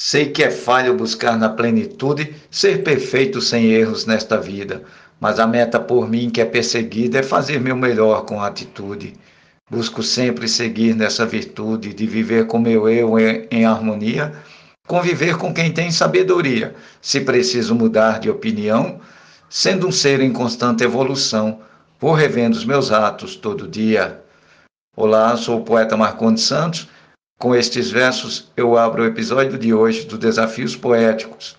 Sei que é falho buscar na plenitude ser perfeito sem erros nesta vida, mas a meta por mim que é perseguida é fazer meu melhor com atitude. Busco sempre seguir nessa virtude de viver com meu eu em, em harmonia, conviver com quem tem sabedoria, se preciso mudar de opinião, sendo um ser em constante evolução, vou revendo os meus atos todo dia. Olá, sou o poeta Marcondes Santos. Com estes versos, eu abro o episódio de hoje do Desafios Poéticos.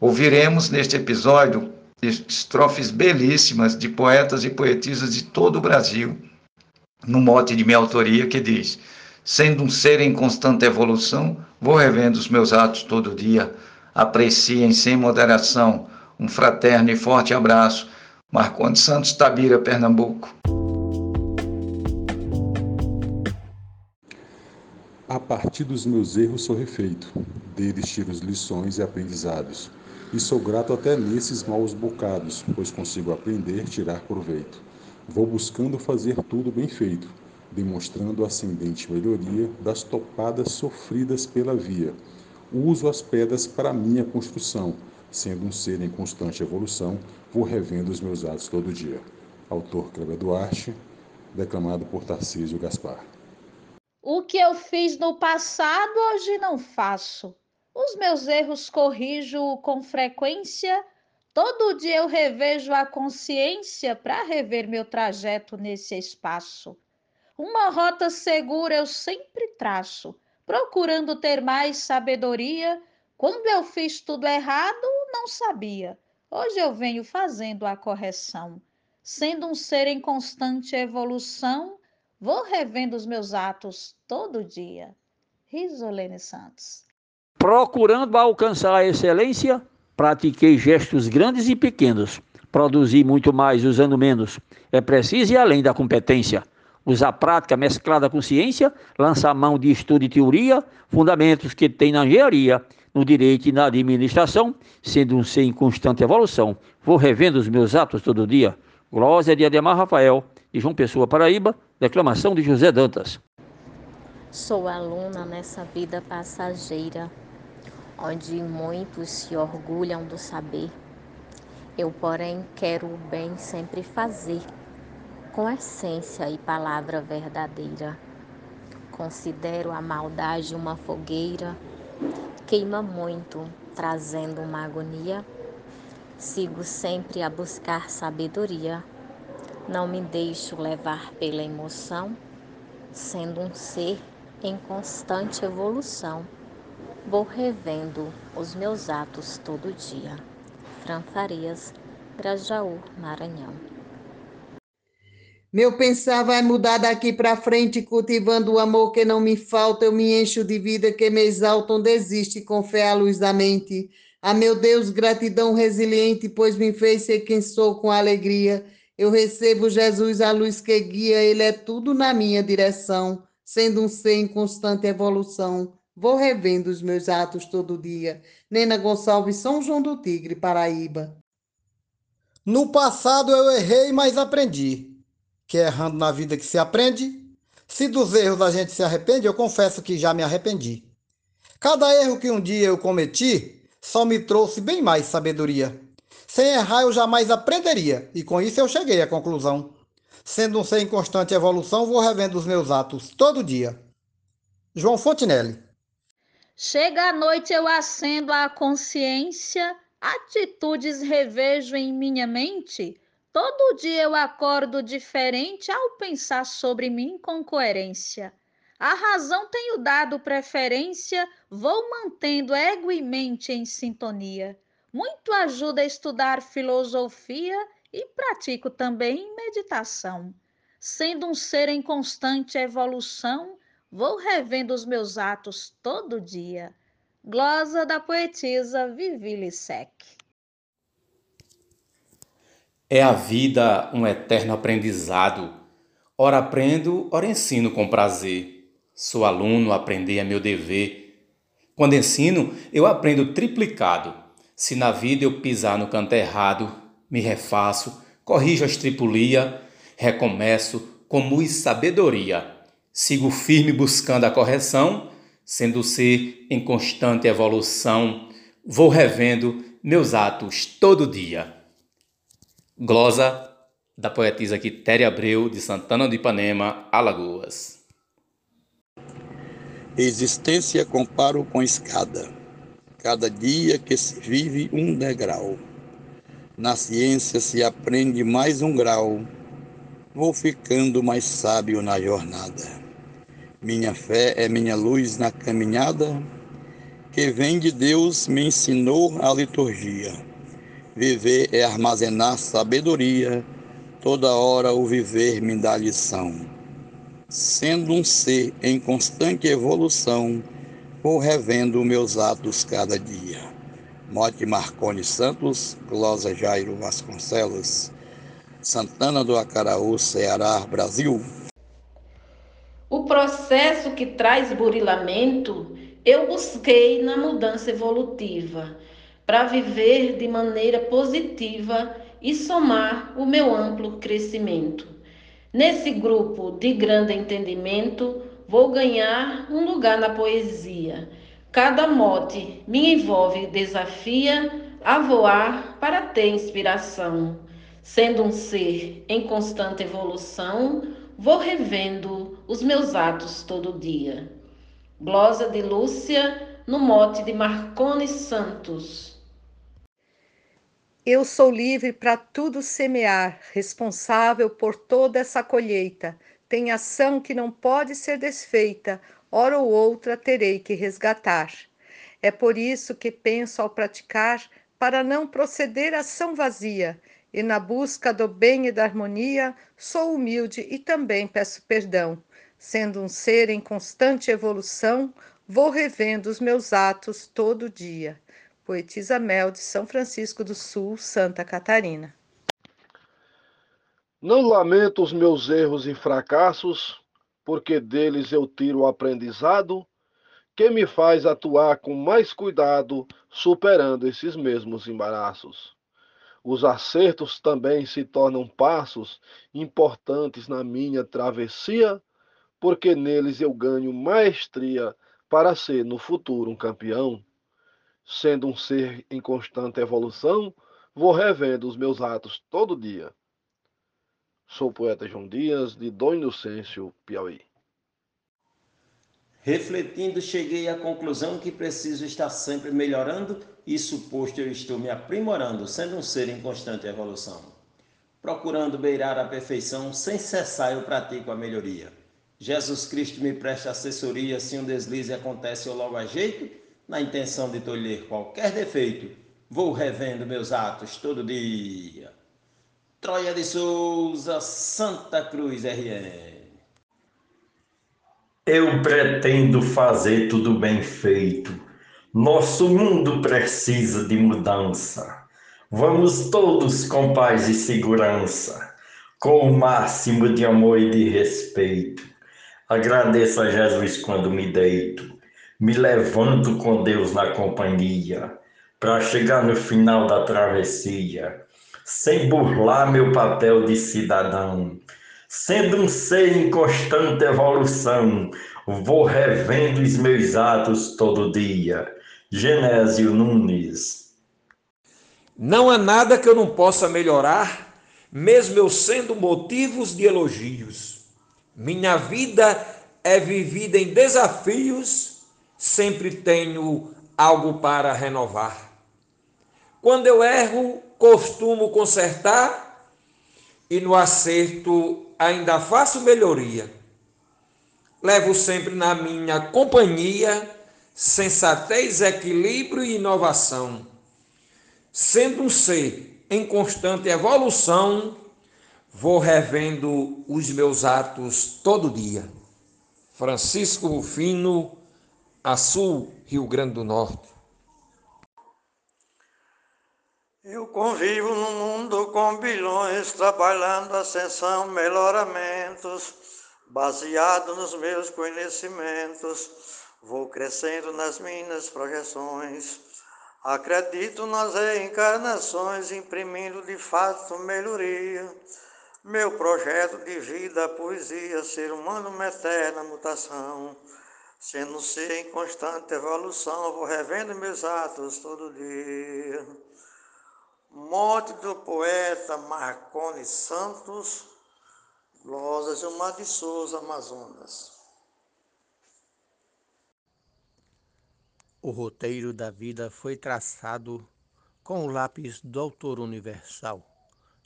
Ouviremos neste episódio estrofes belíssimas de poetas e poetisas de todo o Brasil no mote de minha autoria que diz: Sendo um ser em constante evolução, vou revendo os meus atos todo dia. Apreciem sem moderação. Um fraterno e forte abraço. Marcondes Santos Tabira, Pernambuco. A partir dos meus erros sou refeito, deles tiro lições e aprendizados. E sou grato até nesses maus bocados, pois consigo aprender, tirar proveito. Vou buscando fazer tudo bem feito, demonstrando ascendente melhoria das topadas sofridas pela via. Uso as pedras para minha construção, sendo um ser em constante evolução, vou revendo os meus atos todo dia. Autor Cleber Duarte, declamado por Tarcísio Gaspar. O que eu fiz no passado, hoje não faço. Os meus erros corrijo com frequência Todo dia eu revejo a consciência para rever meu trajeto nesse espaço. Uma rota segura eu sempre traço, procurando ter mais sabedoria. Quando eu fiz tudo errado, não sabia. Hoje eu venho fazendo a correção. Sendo um ser em constante evolução, vou revendo os meus atos todo dia. Risolene Santos. Procurando alcançar a excelência, Pratiquei gestos grandes e pequenos. Produzi muito mais usando menos. É preciso ir além da competência. Usar prática mesclada com ciência, lançar mão de estudo e teoria, fundamentos que tem na engenharia, no direito e na administração, sendo um ser em constante evolução. Vou revendo os meus atos todo dia. Glória de Ademar Rafael, de João Pessoa, Paraíba, declamação de José Dantas. Sou aluna nessa vida passageira onde muitos se orgulham do saber. Eu, porém, quero o bem sempre fazer, com essência e palavra verdadeira. Considero a maldade uma fogueira, queima muito, trazendo uma agonia. Sigo sempre a buscar sabedoria, não me deixo levar pela emoção, sendo um ser em constante evolução. Vou revendo os meus atos todo dia. Fran Farias, Grajaú, Maranhão. Meu pensar vai mudar daqui para frente, cultivando o amor que não me falta. Eu me encho de vida que me exaltam, desiste com fé à luz da mente. A meu Deus, gratidão resiliente, pois me fez ser quem sou com alegria. Eu recebo Jesus, a luz que guia, Ele é tudo na minha direção, sendo um ser em constante evolução. Vou revendo os meus atos todo dia. Nena Gonçalves, São João do Tigre, Paraíba. No passado eu errei, mas aprendi. Que é errando na vida que se aprende. Se dos erros a gente se arrepende, eu confesso que já me arrependi. Cada erro que um dia eu cometi só me trouxe bem mais sabedoria. Sem errar eu jamais aprenderia, e com isso eu cheguei à conclusão. Sendo um ser em constante evolução, vou revendo os meus atos todo dia. João Fontinelli Chega a noite, eu acendo a consciência, atitudes revejo em minha mente. Todo dia eu acordo diferente ao pensar sobre mim com coerência. A razão tenho dado preferência, vou mantendo ego e mente em sintonia. Muito ajuda a estudar filosofia e pratico também meditação. Sendo um ser em constante evolução, Vou revendo os meus atos todo dia. Glosa da poetisa Vivi Lissec. É a vida um eterno aprendizado. Ora aprendo, ora ensino com prazer. Sou aluno, aprender é meu dever. Quando ensino, eu aprendo triplicado. Se na vida eu pisar no canto errado, me refaço, corrijo a estripulia, recomeço com muita sabedoria Sigo firme buscando a correção, Sendo ser em constante evolução, vou revendo meus atos todo dia. Glosa da poetisa Quitéria Abreu, de Santana do Ipanema, Alagoas. Existência comparo com escada. Cada dia que se vive um degrau. Na ciência se aprende mais um grau. Vou ficando mais sábio na jornada. Minha fé é minha luz na caminhada, que vem de Deus me ensinou a liturgia. Viver é armazenar sabedoria, toda hora o viver me dá lição sendo um ser em constante evolução, vou revendo meus atos cada dia. Mote Marconi Santos, Glosa Jairo Vasconcelos, Santana do Acaraú, Ceará, Brasil. O processo que traz burilamento eu busquei na mudança evolutiva, para viver de maneira positiva e somar o meu amplo crescimento. Nesse grupo de grande entendimento, vou ganhar um lugar na poesia. Cada mote me envolve e desafia a voar para ter inspiração. Sendo um ser em constante evolução, vou revendo os meus atos todo dia. Glosa de Lúcia, no mote de Marcone Santos. Eu sou livre para tudo semear, responsável por toda essa colheita. Tem ação que não pode ser desfeita, hora ou outra terei que resgatar. É por isso que penso ao praticar, para não proceder ação vazia, e na busca do bem e da harmonia, sou humilde e também peço perdão. Sendo um ser em constante evolução, vou revendo os meus atos todo dia. Poetisa Mel de São Francisco do Sul, Santa Catarina. Não lamento os meus erros e fracassos, porque deles eu tiro o aprendizado que me faz atuar com mais cuidado, superando esses mesmos embaraços. Os acertos também se tornam passos importantes na minha travessia, porque neles eu ganho maestria para ser no futuro um campeão sendo um ser em constante evolução, vou revendo os meus atos todo dia. Sou o poeta João Dias, de Dom Inocêncio, Piauí. Refletindo, cheguei à conclusão que preciso estar sempre melhorando e suposto eu estou me aprimorando, sendo um ser em constante evolução. Procurando beirar a perfeição, sem cessar eu pratico a melhoria. Jesus Cristo me presta assessoria, se um deslize acontece eu logo ajeito na intenção de tolher qualquer defeito, vou revendo meus atos todo dia. Troia de Souza, Santa Cruz RN. Eu pretendo fazer tudo bem feito. Nosso mundo precisa de mudança. Vamos todos com paz e segurança, com o máximo de amor e de respeito. Agradeço a Jesus quando me deito me levanto com Deus na companhia, para chegar no final da travessia, sem burlar meu papel de cidadão. Sendo um ser em constante evolução, vou revendo os meus atos todo dia. Genésio Nunes. Não há nada que eu não possa melhorar, mesmo eu sendo motivos de elogios. Minha vida é vivida em desafios sempre tenho algo para renovar. Quando eu erro, costumo consertar e no acerto ainda faço melhoria. Levo sempre na minha companhia sensatez, equilíbrio e inovação. Sendo um ser em constante evolução, vou revendo os meus atos todo dia. Francisco Rufino, a Sul, Rio Grande do Norte. Eu convivo num mundo com bilhões, trabalhando ascensão, melhoramentos, baseado nos meus conhecimentos. Vou crescendo nas minhas projeções. Acredito nas reencarnações, imprimindo de fato melhoria. Meu projeto de vida, poesia, ser humano, uma eterna mutação. Sendo ser em constante evolução, vou revendo meus atos todo dia. Morte do poeta Marconi Santos, Glosa Gilmar de Souza, Amazonas. O roteiro da vida foi traçado com o lápis do autor universal,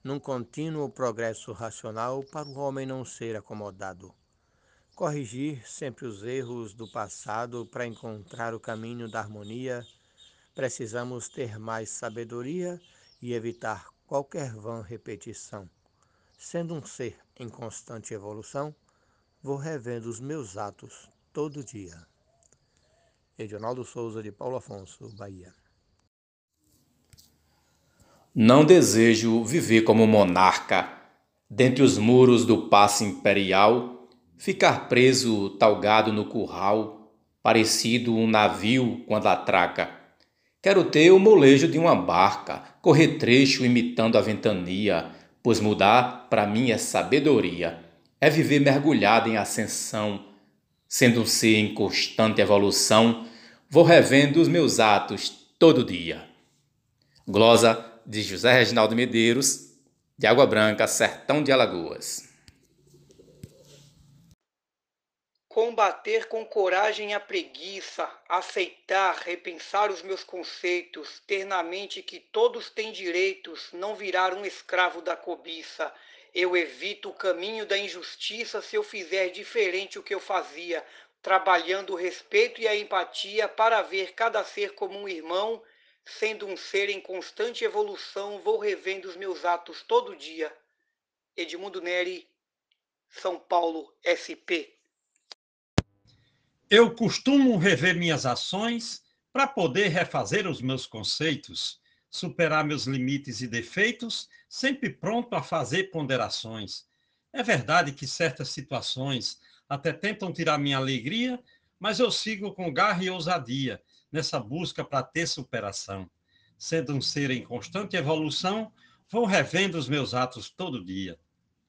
num contínuo progresso racional para o homem não ser acomodado. Corrigir sempre os erros do passado para encontrar o caminho da harmonia, precisamos ter mais sabedoria e evitar qualquer vã repetição. Sendo um ser em constante evolução, vou revendo os meus atos todo dia. Edionaldo Souza de Paulo Afonso, Bahia. Não desejo viver como monarca, dentre os muros do passe imperial, ficar preso talgado no curral, parecido um navio quando atraca. Quero ter o molejo de uma barca, correr trecho imitando a ventania, pois mudar para mim é sabedoria, é viver mergulhado em ascensão, Sendo um ser em constante evolução, vou revendo os meus atos todo dia. Glosa de José Reginaldo Medeiros, de Água Branca, Sertão de Alagoas. Combater com coragem a preguiça, aceitar, repensar os meus conceitos, ter na mente que todos têm direitos, não virar um escravo da cobiça, eu evito o caminho da injustiça se eu fizer diferente o que eu fazia, trabalhando o respeito e a empatia para ver cada ser como um irmão, sendo um ser em constante evolução, vou revendo os meus atos todo dia. Edmundo Neri, São Paulo, SP. Eu costumo rever minhas ações para poder refazer os meus conceitos, superar meus limites e defeitos sempre pronto a fazer ponderações. É verdade que certas situações até tentam tirar minha alegria, mas eu sigo com garra e ousadia nessa busca para ter superação. Sendo um ser em constante evolução, vou revendo os meus atos todo dia.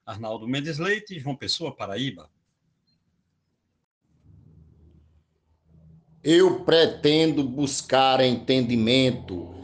Arnaldo Mendes Leite, João Pessoa, Paraíba. Eu pretendo buscar entendimento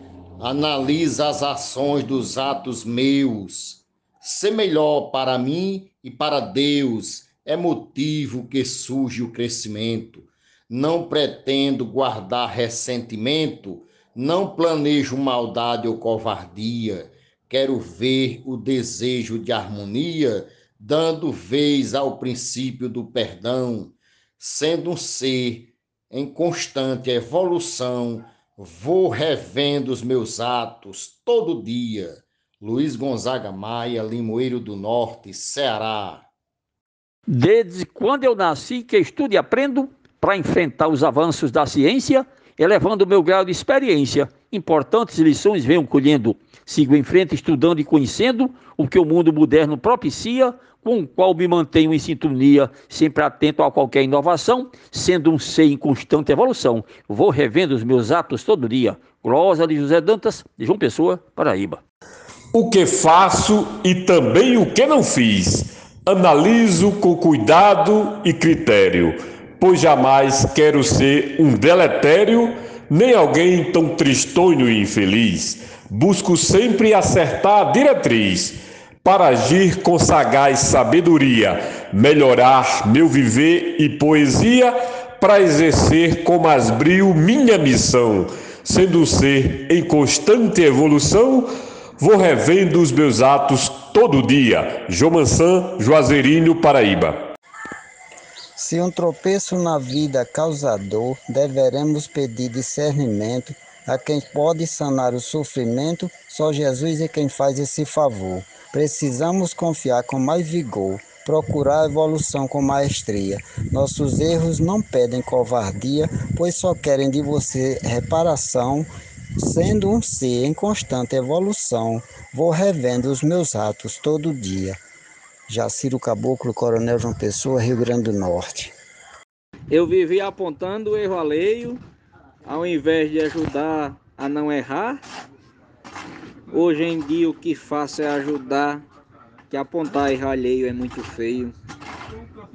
analisa as ações dos atos meus. Ser melhor para mim e para Deus é motivo que surge o crescimento. Não pretendo guardar ressentimento, não planejo maldade ou covardia. Quero ver o desejo de harmonia, dando vez ao princípio do perdão, sendo um ser em constante evolução Vou revendo os meus atos todo dia. Luiz Gonzaga Maia, Limoeiro do Norte, Ceará. Desde quando eu nasci que estudo e aprendo para enfrentar os avanços da ciência, elevando o meu grau de experiência. Importantes lições venho colhendo. Sigo em frente estudando e conhecendo o que o mundo moderno propicia, com o qual me mantenho em sintonia, sempre atento a qualquer inovação, sendo um ser em constante evolução. Vou revendo os meus atos todo dia. Glosa de José Dantas, de João Pessoa, Paraíba. O que faço e também o que não fiz. Analiso com cuidado e critério, pois jamais quero ser um deletério, nem alguém tão tristonho e infeliz. Busco sempre acertar a diretriz para agir com sagaz sabedoria, melhorar meu viver e poesia, para exercer com mais brio minha missão, sendo ser em constante evolução, vou revendo os meus atos todo dia. Jomansan, Juazeirinho, Paraíba. Se um tropeço na vida causa dor, deveremos pedir discernimento a quem pode sanar o sofrimento, só Jesus é quem faz esse favor. Precisamos confiar com mais vigor, procurar a evolução com maestria. Nossos erros não pedem covardia, pois só querem de você reparação. Sendo um ser em constante evolução, vou revendo os meus atos todo dia. Jaciro Caboclo, Coronel João Pessoa, Rio Grande do Norte. Eu vivi apontando o erro alheio, ao invés de ajudar a não errar, Hoje em dia o que faço é ajudar, que apontar erro alheio é muito feio.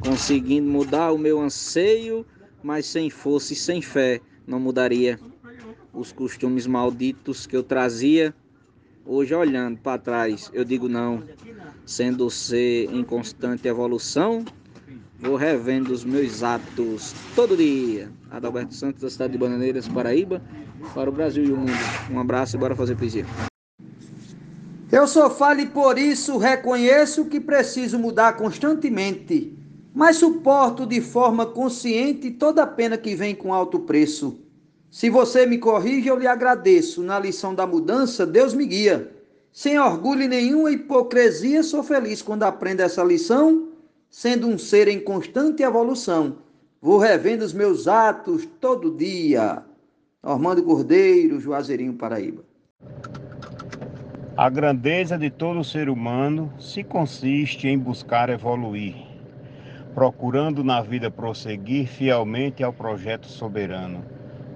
Conseguindo mudar o meu anseio mas sem força e sem fé não mudaria. Os costumes malditos que eu trazia, hoje olhando para trás, eu digo não. Sendo ser em constante evolução, vou revendo os meus atos todo dia. Adalberto Santos, da cidade de Bananeiras, Paraíba, para o Brasil e o mundo. Um abraço e bora fazer poesia. Eu sou falho e por isso reconheço que preciso mudar constantemente mas suporto de forma consciente toda a pena que vem com alto preço. Se você me corrige, eu lhe agradeço. Na lição da mudança, Deus me guia. Sem orgulho e nenhuma hipocrisia, sou feliz quando aprendo essa lição, sendo um ser em constante evolução. Vou revendo os meus atos todo dia. Normando Cordeiro, Juazeirinho, Paraíba. A grandeza de todo ser humano se consiste em buscar evoluir procurando na vida prosseguir fielmente ao projeto soberano,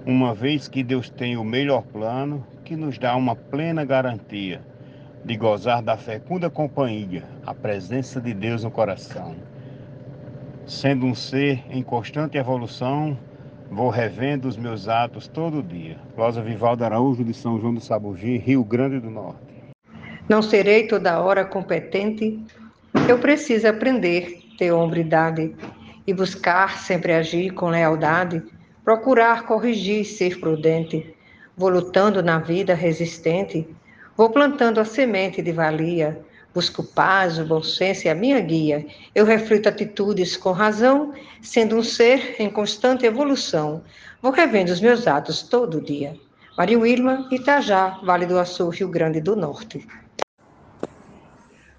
uma vez que Deus tem o melhor plano que nos dá uma plena garantia de gozar da fecunda companhia, a presença de Deus no coração. Sendo um ser em constante evolução, vou revendo os meus atos todo dia. Cláudia Vivaldo Araújo, de São João do Sabugi, Rio Grande do Norte. Não serei toda hora competente, eu preciso aprender ter hombridade e buscar sempre agir com lealdade, procurar corrigir, ser prudente. Vou lutando na vida resistente, vou plantando a semente de valia, busco paz, o bom senso e a minha guia. Eu reflito atitudes com razão, sendo um ser em constante evolução. Vou revendo os meus atos todo dia. Maria Wilma, Itajá, Vale do Açu, Rio Grande do Norte.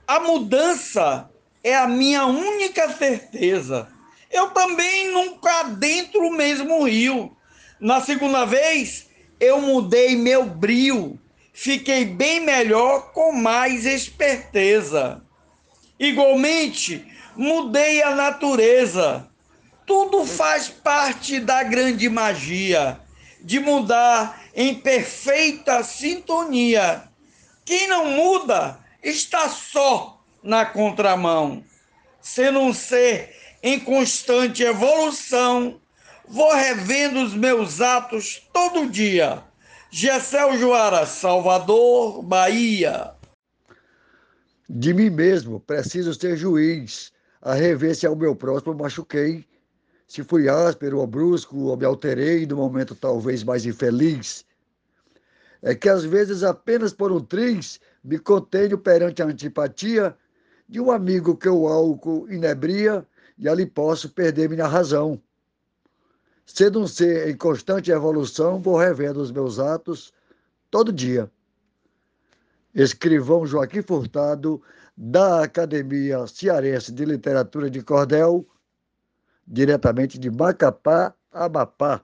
A mudança é a minha única certeza. Eu também nunca adentro o mesmo rio. Na segunda vez, eu mudei meu brio. Fiquei bem melhor com mais esperteza. Igualmente, mudei a natureza. Tudo faz parte da grande magia de mudar em perfeita sintonia. Quem não muda está só na contramão. Sendo um ser em constante evolução, vou revendo os meus atos todo dia. Gessel Joara, Salvador, Bahia. De mim mesmo, preciso ser juiz, a rever se ao meu próximo machuquei, se fui áspero ou brusco ou me alterei no momento talvez mais infeliz. É que às vezes apenas por um triz me contenho perante a antipatia de um amigo que o álcool inebria e ali posso perder minha razão. Sendo um ser em constante evolução, vou revendo os meus atos todo dia. Escrivão Joaquim Furtado, da Academia Cearense de Literatura de Cordel, diretamente de Macapá, Amapá.